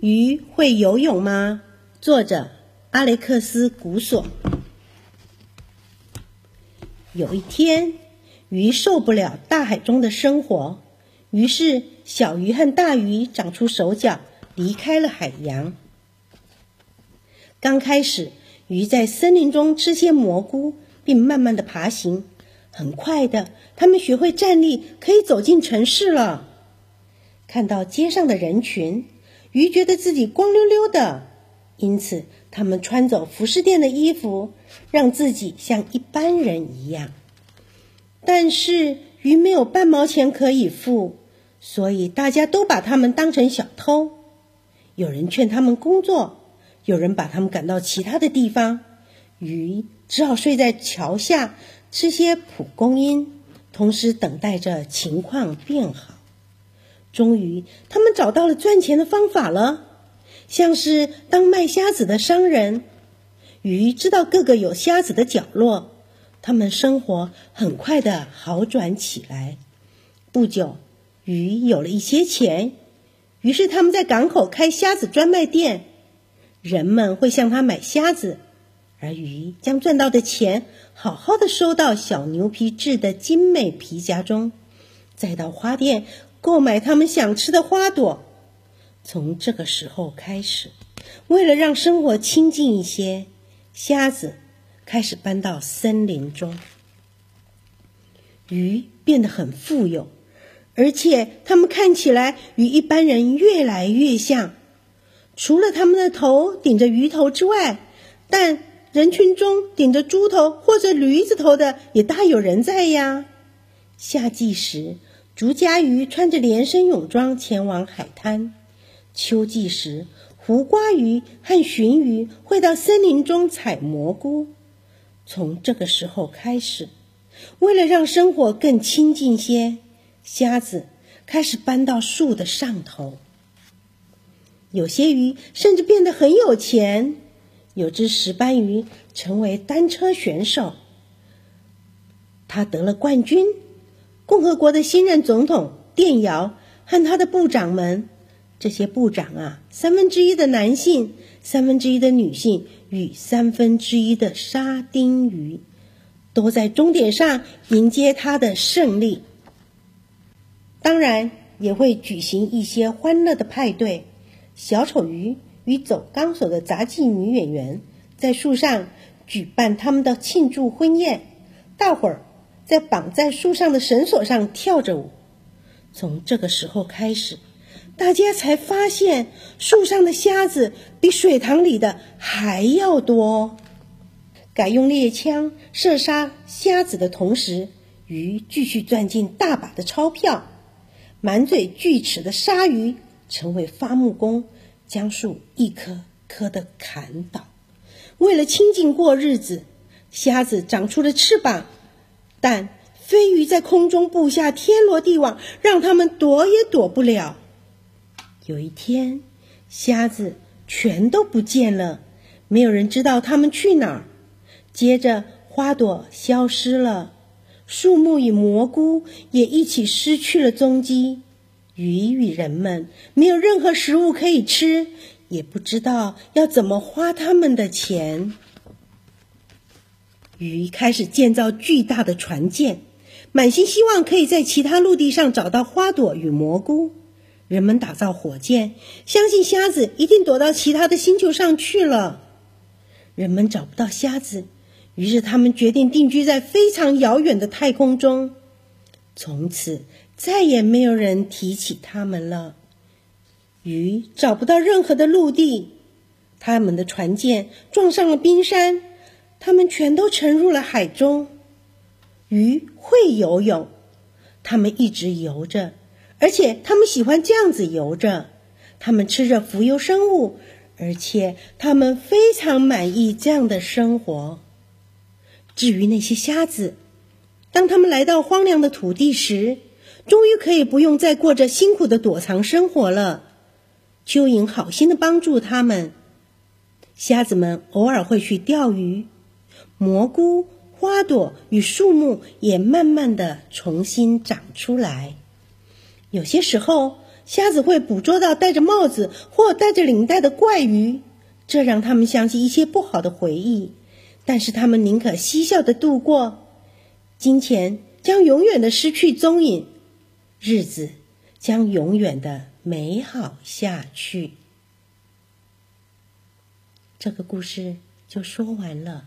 鱼会游泳吗？作者阿雷克斯·古索。有一天，鱼受不了大海中的生活，于是小鱼和大鱼长出手脚，离开了海洋。刚开始，鱼在森林中吃些蘑菇，并慢慢的爬行。很快的，它们学会站立，可以走进城市了。看到街上的人群。鱼觉得自己光溜溜的，因此他们穿走服饰店的衣服，让自己像一般人一样。但是鱼没有半毛钱可以付，所以大家都把他们当成小偷。有人劝他们工作，有人把他们赶到其他的地方。鱼只好睡在桥下，吃些蒲公英，同时等待着情况变好。终于，他们找到了赚钱的方法了，像是当卖虾子的商人。鱼知道各个有虾子的角落，他们生活很快的好转起来。不久，鱼有了一些钱，于是他们在港口开虾子专卖店，人们会向他买虾子，而鱼将赚到的钱好好的收到小牛皮制的精美皮夹中，再到花店。购买他们想吃的花朵。从这个时候开始，为了让生活清静一些，瞎子开始搬到森林中。鱼变得很富有，而且它们看起来与一般人越来越像。除了他们的头顶着鱼头之外，但人群中顶着猪头或者驴子头的也大有人在呀。夏季时。竹荚鱼穿着连身泳装前往海滩。秋季时，胡瓜鱼和鲟鱼会到森林中采蘑菇。从这个时候开始，为了让生活更清静些，虾子开始搬到树的上头。有些鱼甚至变得很有钱。有只石斑鱼成为单车选手，他得了冠军。共和国的新任总统电摇和他的部长们，这些部长啊，三分之一的男性，三分之一的女性与三分之一的沙丁鱼，都在终点上迎接他的胜利。当然，也会举行一些欢乐的派对。小丑鱼与走钢索的杂技女演员在树上举办他们的庆祝婚宴，大伙儿。在绑在树上的绳索上跳着舞。从这个时候开始，大家才发现树上的虾子比水塘里的还要多。改用猎枪射杀虾子的同时，鱼继续赚进大把的钞票。满嘴锯齿的鲨鱼成为伐木工，将树一棵棵的砍倒。为了清静过日子，虾子长出了翅膀。但飞鱼在空中布下天罗地网，让他们躲也躲不了。有一天，虾子全都不见了，没有人知道它们去哪儿。接着，花朵消失了，树木与蘑菇也一起失去了踪迹。鱼与人们没有任何食物可以吃，也不知道要怎么花他们的钱。鱼开始建造巨大的船舰，满心希望可以在其他陆地上找到花朵与蘑菇。人们打造火箭，相信瞎子一定躲到其他的星球上去了。人们找不到瞎子，于是他们决定定居在非常遥远的太空中。从此再也没有人提起他们了。鱼找不到任何的陆地，他们的船舰撞上了冰山。他们全都沉入了海中。鱼会游泳，它们一直游着，而且它们喜欢这样子游着。它们吃着浮游生物，而且它们非常满意这样的生活。至于那些虾子，当他们来到荒凉的土地时，终于可以不用再过着辛苦的躲藏生活了。蚯蚓好心的帮助他们，虾子们偶尔会去钓鱼。蘑菇、花朵与树木也慢慢的重新长出来。有些时候，瞎子会捕捉到戴着帽子或戴着领带的怪鱼，这让他们想起一些不好的回忆。但是他们宁可嬉笑的度过，金钱将永远的失去踪影，日子将永远的美好下去。这个故事就说完了。